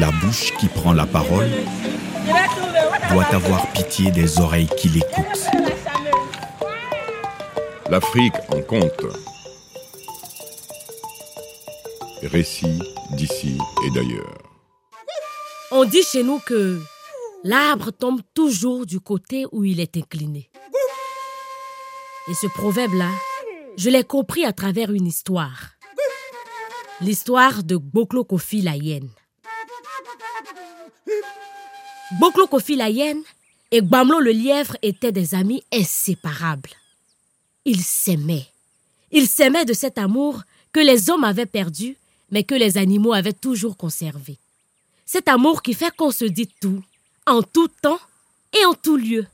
La bouche qui prend la parole doit avoir pitié des oreilles qui l'écoutent. L'Afrique en compte. Récit d'ici et d'ailleurs. On dit chez nous que l'arbre tombe toujours du côté où il est incliné. Et ce proverbe-là, je l'ai compris à travers une histoire. L'histoire de Boklo Kofi la hyène. Boklo Kofi la hyène et Gbamlo le lièvre étaient des amis inséparables. Ils s'aimaient. Ils s'aimaient de cet amour que les hommes avaient perdu, mais que les animaux avaient toujours conservé. Cet amour qui fait qu'on se dit tout, en tout temps et en tout lieu.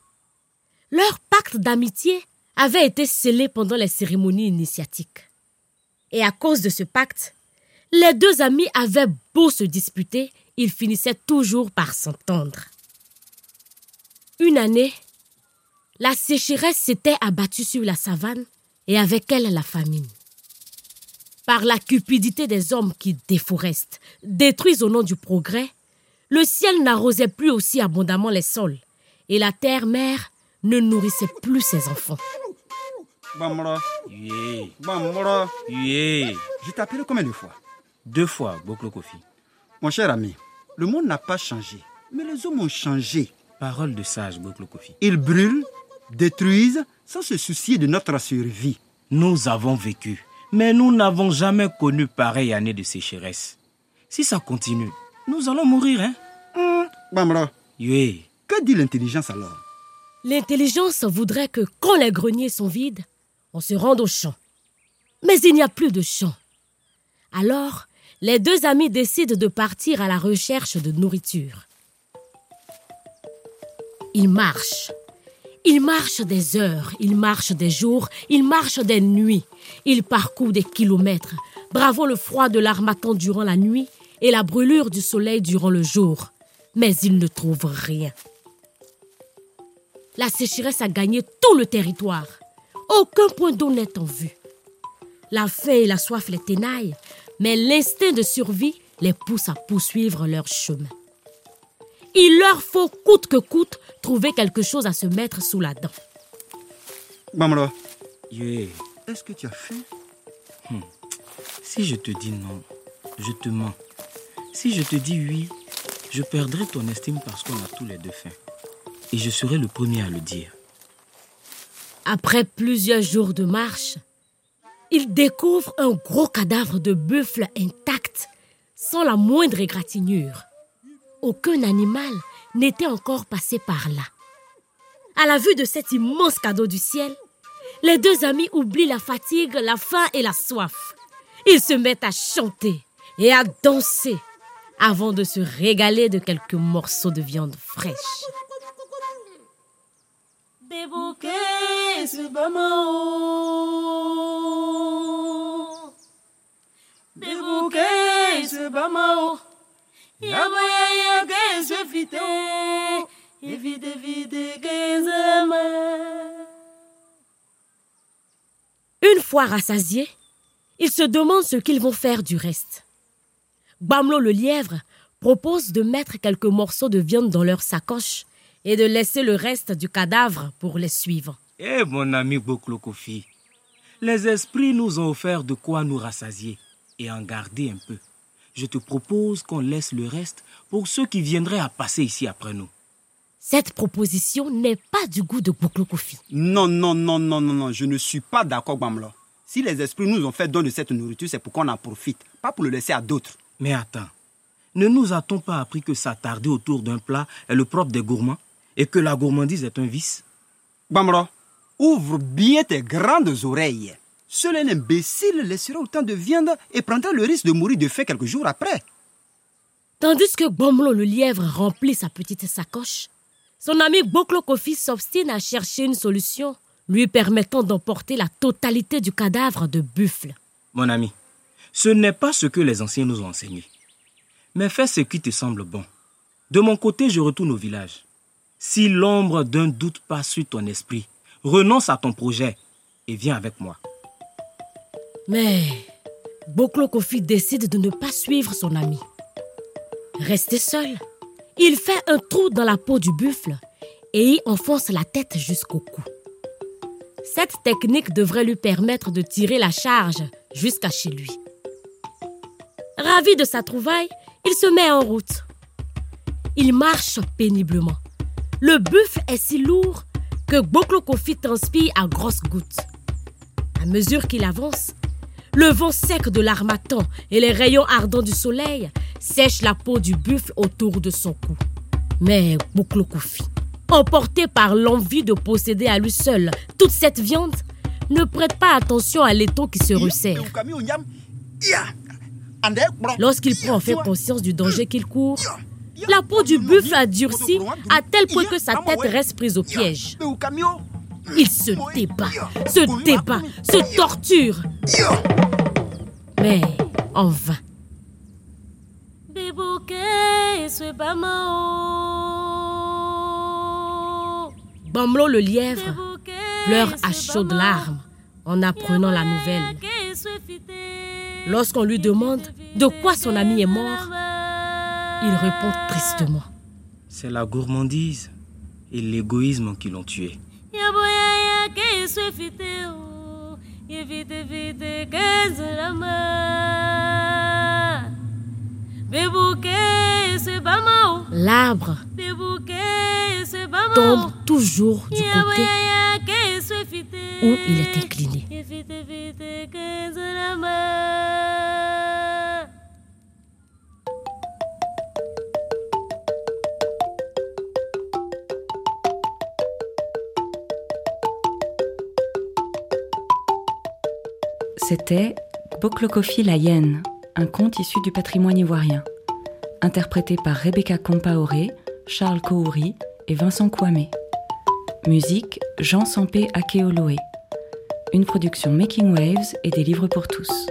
Leur pacte d'amitié avait été scellé pendant les cérémonies initiatiques. Et à cause de ce pacte, les deux amis avaient beau se disputer, ils finissaient toujours par s'entendre. Une année, la sécheresse s'était abattue sur la savane et avec elle la famine. Par la cupidité des hommes qui déforestent, détruisent au nom du progrès, le ciel n'arrosait plus aussi abondamment les sols et la terre-mère ne nourrissait plus ses enfants. Bamra, Yeah. Bamra. Yeah. Je t'ai appelé combien de fois? Deux fois, Boklo Kofi. Mon cher ami, le monde n'a pas changé, mais les hommes ont changé. Parole de sage, Boklo Kofi. Ils brûlent, détruisent, sans se soucier de notre survie. Nous avons vécu, mais nous n'avons jamais connu pareille année de sécheresse. Si ça continue, nous allons mourir, hein? Hum, Bamra, Yeah. que dit l'intelligence alors? L'intelligence voudrait que quand les greniers sont vides, on se rende au champ. Mais il n'y a plus de champ. Alors, les deux amis décident de partir à la recherche de nourriture. Ils marchent. Ils marchent des heures, ils marchent des jours, ils marchent des nuits. Ils parcourent des kilomètres, bravant le froid de l'armatan durant la nuit et la brûlure du soleil durant le jour. Mais ils ne trouvent rien. La sécheresse a gagné tout le territoire. Aucun point d'eau n'est en vue. La faim et la soif les ténaillent, mais l'instinct de survie les pousse à poursuivre leur chemin. Il leur faut coûte que coûte trouver quelque chose à se mettre sous la dent. Bamra, Yeah. est-ce que tu as faim? Si je te dis non, je te mens. Si je te dis oui, je perdrai ton estime parce qu'on a tous les deux faim. Et je serai le premier à le dire. Après plusieurs jours de marche, ils découvrent un gros cadavre de buffle intact, sans la moindre égratignure. Aucun animal n'était encore passé par là. À la vue de cet immense cadeau du ciel, les deux amis oublient la fatigue, la faim et la soif. Ils se mettent à chanter et à danser avant de se régaler de quelques morceaux de viande fraîche. Une fois rassasiés, ils se demandent ce qu'ils vont faire du reste. Bamlo le lièvre propose de mettre quelques morceaux de viande dans leur sacoche et de laisser le reste du cadavre pour les suivre. Eh mon ami Boklo Kofi, les esprits nous ont offert de quoi nous rassasier et en garder un peu. Je te propose qu'on laisse le reste pour ceux qui viendraient à passer ici après nous. Cette proposition n'est pas du goût de Boklo Kofi. Non, non, non, non, non, non, je ne suis pas d'accord, Bamla. Si les esprits nous ont fait don de cette nourriture, c'est pour qu'on en profite, pas pour le laisser à d'autres. Mais attends, ne nous a-t-on pas appris que s'attarder autour d'un plat est le propre des gourmands? Et que la gourmandise est un vice Bamra, ouvre bien tes grandes oreilles. Seul un imbécile laissera autant de viande et prendra le risque de mourir de faim quelques jours après. Tandis que Bomlo le lièvre remplit sa petite sacoche, son ami Boklo Kofi s'obstine à chercher une solution lui permettant d'emporter la totalité du cadavre de buffle. Mon ami, ce n'est pas ce que les anciens nous ont enseigné. Mais fais ce qui te semble bon. De mon côté, je retourne au village. Si l'ombre d'un doute passe sur ton esprit, renonce à ton projet et viens avec moi. Mais Boklo Kofi décide de ne pas suivre son ami. Resté seul, il fait un trou dans la peau du buffle et y enfonce la tête jusqu'au cou. Cette technique devrait lui permettre de tirer la charge jusqu'à chez lui. Ravi de sa trouvaille, il se met en route. Il marche péniblement. Le buffle est si lourd que Boklo Kofi transpire à grosses gouttes. À mesure qu'il avance, le vent sec de l'armatan et les rayons ardents du soleil sèchent la peau du buffle autour de son cou. Mais Boklo Kofi, emporté par l'envie de posséder à lui seul toute cette viande, ne prête pas attention à l'étau qui se resserre. Lorsqu'il prend enfin conscience du danger qu'il court, la peau du buffle a durci à tel point que sa tête reste prise au piège. Il se débat, se débat, se torture. Mais en vain. Bamlo le lièvre pleure à chaudes larmes en apprenant la nouvelle. Lorsqu'on lui demande de quoi son ami est mort, il répond tristement. C'est la gourmandise et l'égoïsme qui l'ont tué. L'arbre tombe toujours du côté où il est incliné. C'était Boklokofi la hyène, un conte issu du patrimoine ivoirien, interprété par Rebecca Compaoré, Charles Kouri et Vincent Kwame. Musique Jean Sampé Akeoloé. Une production Making Waves et des livres pour tous.